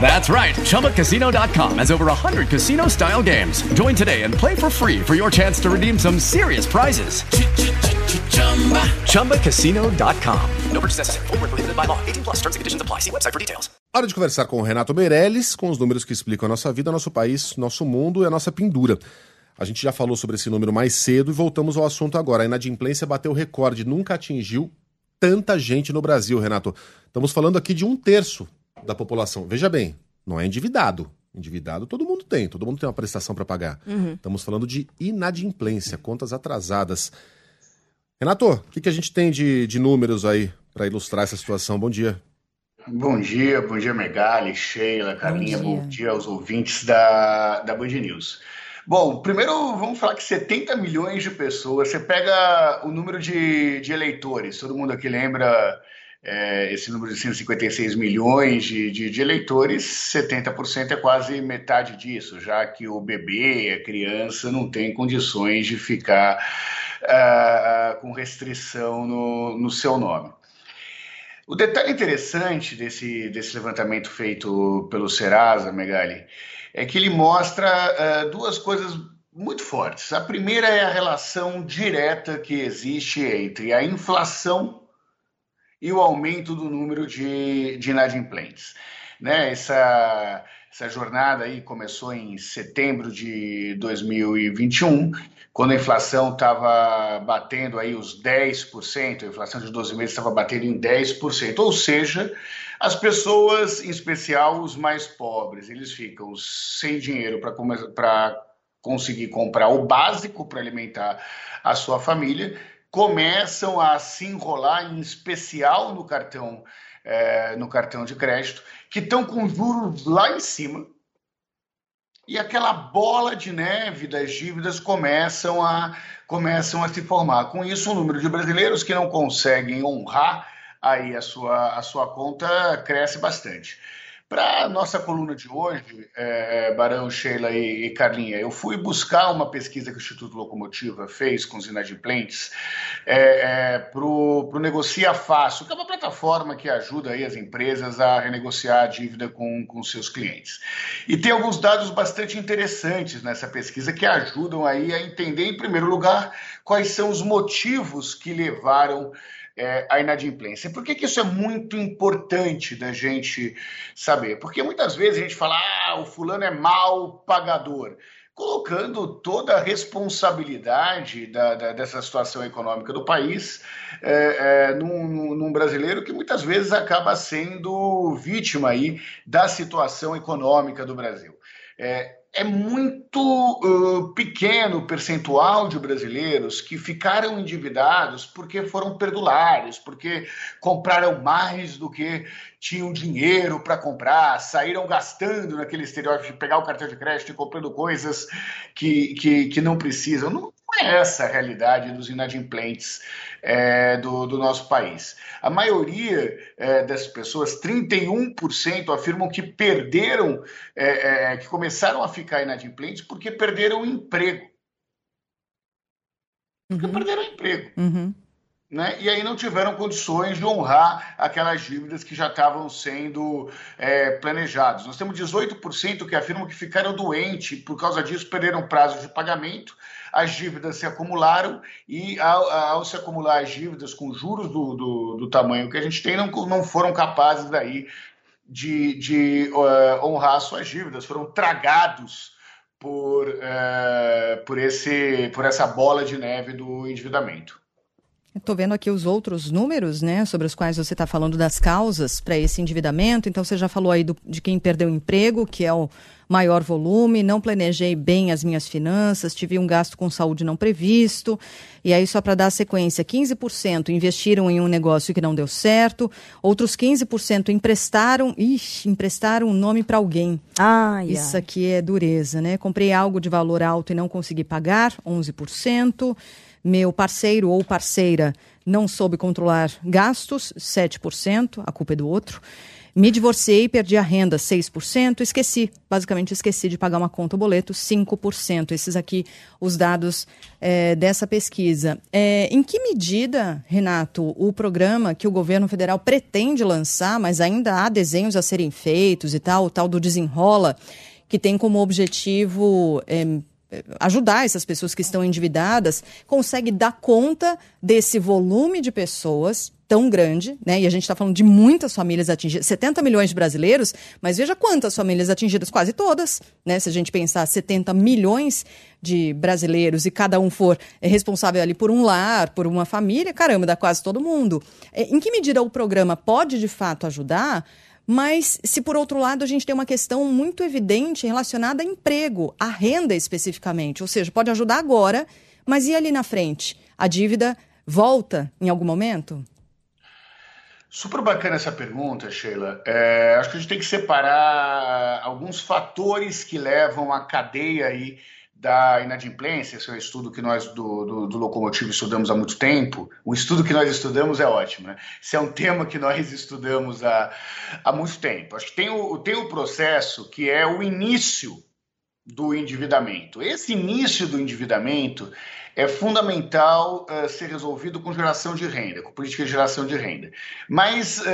That's right. ChumbaCasino.com has over 100 casino style games. Join today and play for free for your chance to redeem some serious prizes. ChumbaCasino.com. No purchase necessary. Void were prohibited by law. 18 plus. Terms and conditions apply. See website for details. Hora de conversar com o Renato Meirelles, com os números que explicam a nossa vida, nosso país, nosso mundo e a nossa pendura. A gente já falou sobre esse número mais cedo e voltamos ao assunto agora. A inadimplência bateu recorde, nunca atingiu tanta gente no Brasil, Renato. Estamos falando aqui de um terço da população. Veja bem, não é endividado. Endividado todo mundo tem, todo mundo tem uma prestação para pagar. Estamos falando de inadimplência, contas atrasadas. Renato, o que, que a gente tem de, de números aí para ilustrar essa situação? Bom dia. Bom dia, bom dia Megali, Sheila, Carlinha, bom dia. dia. aos ouvintes da, da Band News. Bom, primeiro vamos falar que 70 milhões de pessoas, você pega o número de, de eleitores, todo mundo aqui lembra é, esse número de 156 milhões de, de, de eleitores, 70% é quase metade disso, já que o bebê, a criança, não tem condições de ficar ah, ah, com restrição no, no seu nome. O detalhe interessante desse, desse levantamento feito pelo Serasa, Megali, é que ele mostra ah, duas coisas muito fortes. A primeira é a relação direta que existe entre a inflação e o aumento do número de, de inadimplentes. Né? Essa, essa jornada aí começou em setembro de 2021, quando a inflação estava batendo aí os 10%, a inflação de 12 meses estava batendo em 10%, ou seja, as pessoas, em especial os mais pobres, eles ficam sem dinheiro para conseguir comprar o básico para alimentar a sua família, começam a se enrolar, em especial no cartão, eh, no cartão de crédito, que estão com juros lá em cima. E aquela bola de neve das dívidas começam a, começam a se formar. Com isso, o número de brasileiros que não conseguem honrar aí a sua, a sua conta cresce bastante. Para nossa coluna de hoje, é, Barão, Sheila e, e Carlinha, eu fui buscar uma pesquisa que o Instituto Locomotiva fez com os inadimplentes é, é, para o Negocia Fácil, que é uma plataforma que ajuda aí as empresas a renegociar a dívida com, com seus clientes. E tem alguns dados bastante interessantes nessa pesquisa que ajudam aí a entender, em primeiro lugar, quais são os motivos que levaram é, a inadimplência. Por que, que isso é muito importante da gente saber? Porque muitas vezes a gente fala, ah, o fulano é mal pagador, colocando toda a responsabilidade da, da, dessa situação econômica do país é, é, num, num brasileiro que muitas vezes acaba sendo vítima aí da situação econômica do Brasil. É, é muito uh, pequeno o percentual de brasileiros que ficaram endividados porque foram perdulários, porque compraram mais do que tinham dinheiro para comprar, saíram gastando naquele estereótipo de pegar o cartão de crédito e comprando coisas que, que, que não precisam. Não é essa a realidade dos inadimplentes é, do, do, nosso país. A maioria é, dessas pessoas, 31%, afirmam que perderam, é, é, que começaram a ficar inadimplentes porque perderam o emprego. Porque Uhum. perderam o emprego. Uhum. Né? E aí não tiveram condições de honrar aquelas dívidas que já estavam sendo é, planejadas. Nós temos 18% que afirmam que ficaram doentes, por causa disso perderam prazo de pagamento, as dívidas se acumularam e ao, ao se acumular as dívidas com juros do, do, do tamanho que a gente tem, não, não foram capazes daí de, de uh, honrar suas dívidas, foram tragados por, uh, por, esse, por essa bola de neve do endividamento. Estou vendo aqui os outros números, né, sobre os quais você está falando das causas para esse endividamento. Então, você já falou aí do, de quem perdeu o emprego, que é o maior volume, não planejei bem as minhas finanças, tive um gasto com saúde não previsto. E aí, só para dar a sequência, 15% investiram em um negócio que não deu certo, outros 15% emprestaram, ixi, emprestaram um nome para alguém. Ai, Isso ai. aqui é dureza, né? Comprei algo de valor alto e não consegui pagar, 11%. Meu parceiro ou parceira não soube controlar gastos, 7%, a culpa é do outro. Me divorciei perdi a renda, 6%. Esqueci, basicamente esqueci de pagar uma conta ou boleto, 5%. Esses aqui, os dados eh, dessa pesquisa. Eh, em que medida, Renato, o programa que o governo federal pretende lançar, mas ainda há desenhos a serem feitos e tal, o tal do desenrola, que tem como objetivo eh, ajudar essas pessoas que estão endividadas, consegue dar conta desse volume de pessoas tão grande, né? E a gente está falando de muitas famílias atingidas, 70 milhões de brasileiros, mas veja quantas famílias atingidas, quase todas, né? Se a gente pensar 70 milhões de brasileiros e cada um for responsável ali por um lar, por uma família, caramba, dá quase todo mundo. É, Em que medida o programa pode de fato ajudar? Mas se por outro lado a gente tem uma questão muito evidente relacionada a emprego, a renda especificamente, ou seja, pode ajudar agora, mas e ali na frente? A dívida volta em algum momento? Super bacana essa pergunta, Sheila. É, acho que a gente tem que separar alguns fatores que levam à cadeia aí da inadimplência. Esse é um estudo que nós do, do, do Locomotivo estudamos há muito tempo. O estudo que nós estudamos é ótimo, né? Esse é um tema que nós estudamos há, há muito tempo. Acho que tem o, tem o processo que é o início do endividamento. Esse início do endividamento é fundamental uh, ser resolvido com geração de renda, com política de geração de renda. Mas uh,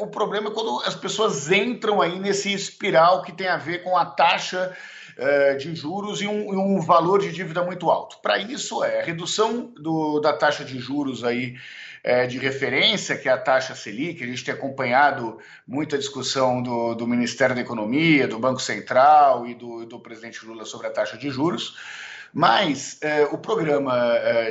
o problema é quando as pessoas entram aí nesse espiral que tem a ver com a taxa uh, de juros e um, um, valor de dívida muito alto. Para isso é a redução do, da taxa de juros aí é, de referência, que é a taxa Selic, a gente tem acompanhado muita discussão do, do Ministério da Economia, do Banco Central e do, do presidente Lula sobre a taxa de juros. Mas eh, o programa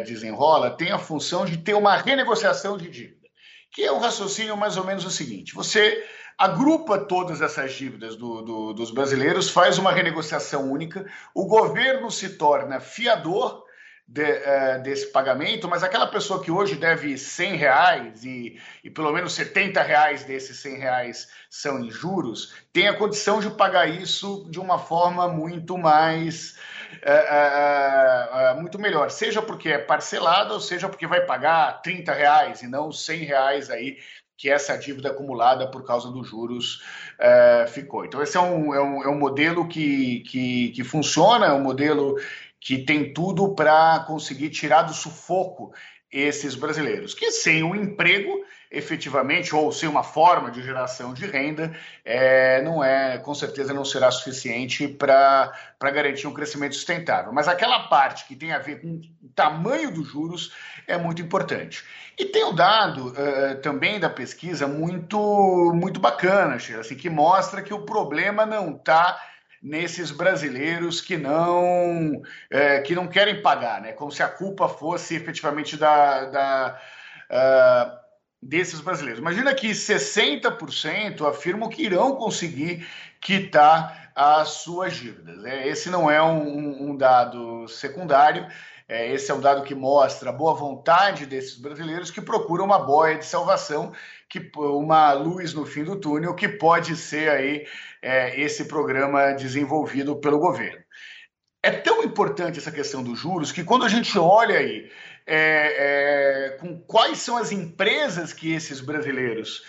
Desenrola tem a função de ter uma renegociação de dívida, que é um raciocínio mais ou menos o seguinte: você agrupa todas essas dívidas do, do, dos brasileiros, faz uma renegociação única, o governo se torna fiador de, uh, desse pagamento, mas aquela pessoa que hoje deve 100 reais e, e, pelo menos 70 reais desses 100 reais são em juros, tem a condição de pagar isso de uma forma muito mais uh, uh, muito melhor, seja porque é parcelado, ou seja porque vai pagar 30 reais e não 100 reais aí que essa dívida acumulada por causa dos juros uh, ficou. Então, esse é um, é um, é um modelo que, que, que funciona, é um modelo que tem tudo para conseguir tirar do sufoco esses brasileiros, que sem um emprego, efetivamente, ou sem uma forma de geração de renda, é, não é, com certeza não será suficiente para garantir um crescimento sustentável. Mas aquela parte que tem a ver com o tamanho dos juros é muito importante. E tem o dado uh, também da pesquisa muito, muito bacana, assim, que mostra que o problema não está nesses brasileiros que não é, que não querem pagar, né? Como se a culpa fosse efetivamente da, da uh, desses brasileiros. Imagina que 60% afirmam que irão conseguir quitar as suas dívidas. Esse não é um, um dado secundário. Esse é um dado que mostra a boa vontade desses brasileiros que procuram uma boia de salvação, que uma luz no fim do túnel, que pode ser aí é, esse programa desenvolvido pelo governo. É tão importante essa questão dos juros que quando a gente olha aí é, é, com quais são as empresas que esses brasileiros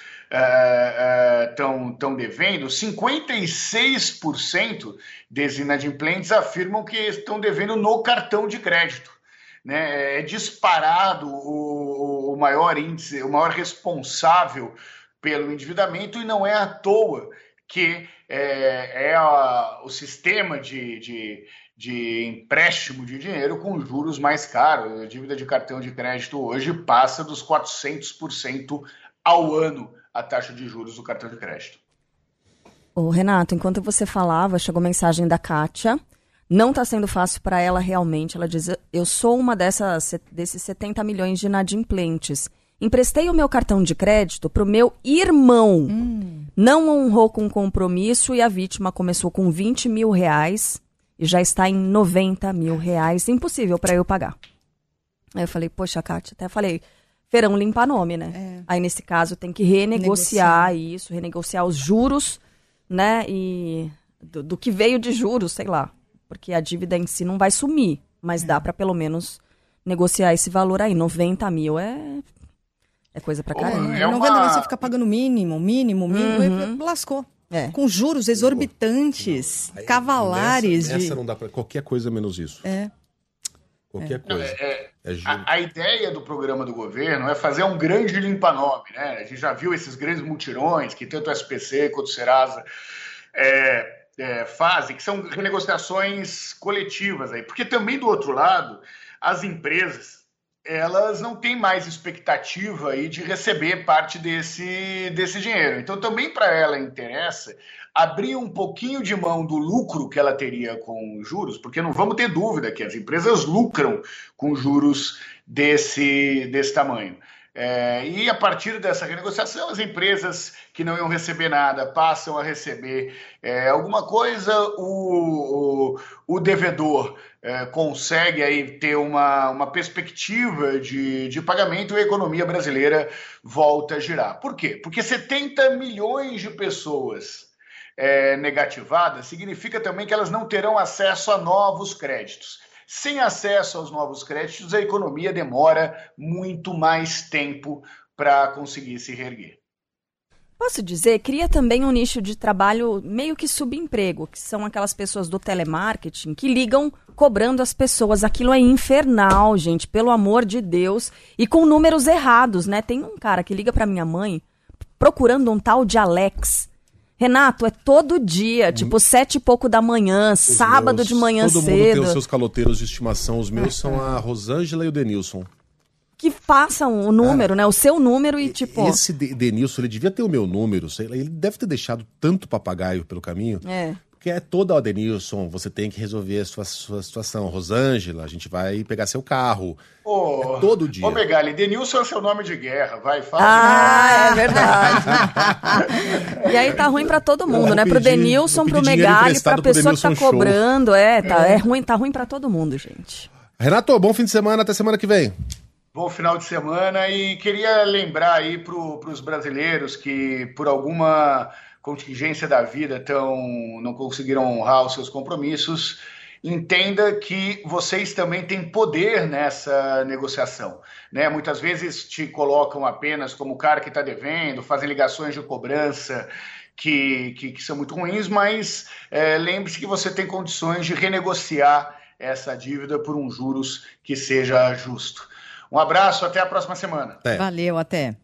estão uh, uh, devendo, 56% desses inadimplentes afirmam que estão devendo no cartão de crédito. Né? É disparado o, o maior índice, o maior responsável pelo endividamento, e não é à toa que é, é a, o sistema de, de, de, empréstimo de dinheiro com juros mais caros. A dívida de cartão de crédito hoje passa dos 400% ao ano a taxa de juros do cartão de crédito. Ô, Renato, enquanto você falava, chegou mensagem da Kátia. Não está sendo fácil para ela realmente. Ela diz: Eu sou uma dessas, desses 70 milhões de inadimplentes. Emprestei o meu cartão de crédito para o meu irmão. Hum. Não honrou com compromisso e a vítima começou com 20 mil reais e já está em 90 mil reais. Impossível para eu pagar. Aí eu falei, poxa, Kátia, até falei, Feirão limpa nome, né? É. Aí nesse caso tem que renegociar isso, renegociar os juros, né? E do, do que veio de juros, sei lá. Porque a dívida em si não vai sumir, mas É. dá para pelo menos negociar esse valor aí. 90 mil é, é coisa pra caramba. É não uma- vendo você ficar pagando mínimo, mínimo, mínimo, e lascou. É. Com juros exorbitantes, Aí, cavalares. Nessa, de... nessa não dá pra. Qualquer coisa menos isso. É. Qualquer coisa. É, É juro. A, a ideia do programa do governo é fazer um grande limpa-nome, né? A gente já viu esses grandes mutirões que tanto o SPC quanto o Serasa é, é, fazem, que são renegociações coletivas aí. Porque também do outro lado, as empresas elas não têm mais expectativa aí de receber parte desse, desse dinheiro. Então também para ela interessa abrir um pouquinho de mão do lucro que ela teria com juros, porque não vamos ter dúvida que as empresas lucram com juros desse, desse tamanho. É, e a partir dessa renegociação, as empresas que não iam receber nada passam a receber é, alguma coisa, o, o, o devedor é, consegue aí ter uma, uma perspectiva de, de pagamento e a economia brasileira volta a girar. Por quê? Porque 70 milhões de pessoas é, negativadas significa também que elas não terão acesso a novos créditos. Sem acesso aos novos créditos, a economia demora muito mais tempo para conseguir se reerguer. Posso dizer, cria também um nicho de trabalho meio que subemprego, que são aquelas pessoas do telemarketing que ligam cobrando as pessoas. Aquilo é infernal, gente, pelo amor de Deus. E com números errados, né? Tem um cara que liga pra minha mãe procurando um tal de Alex. Renato, é todo dia, tipo sete e pouco da manhã, Os sábado meus- de manhã Todo mundo cedo. tem os seus caloteiros de estimação. Os meus são a Rosângela e o Denilson. Que passam o número, né? O seu número e tipo. Esse De- Denilson, ele devia ter o meu número. sei lá, Ele deve ter deixado tanto papagaio pelo caminho. É. Porque é toda, ó, Denilson, você tem que resolver a sua, sua situação. Rosângela, a gente vai pegar seu carro. Ô, É todo dia. Ô, Megali, Denilson é seu nome de guerra, vai, fala. Ah, é verdade. e aí tá ruim pra todo mundo, vou né? Pro pedir- Denilson, pro pedir dinheiro Megali, pra pro pessoa que tá Denilson Show. cobrando. É, tá, é. ruim, tá ruim pra todo mundo, gente. Renato, bom fim de semana, até semana que vem. Bom final de semana e queria lembrar aí para os brasileiros que por alguma contingência da vida tão, não conseguiram honrar os seus compromissos, entenda que vocês também têm poder nessa negociação. Né? Muitas vezes te colocam apenas como o cara que está devendo, fazem ligações de cobrança que, que, que são muito ruins, mas é, lembre-se que você tem condições de renegociar essa dívida por um juros que seja justo. Um abraço, até a próxima semana. É. Valeu, até.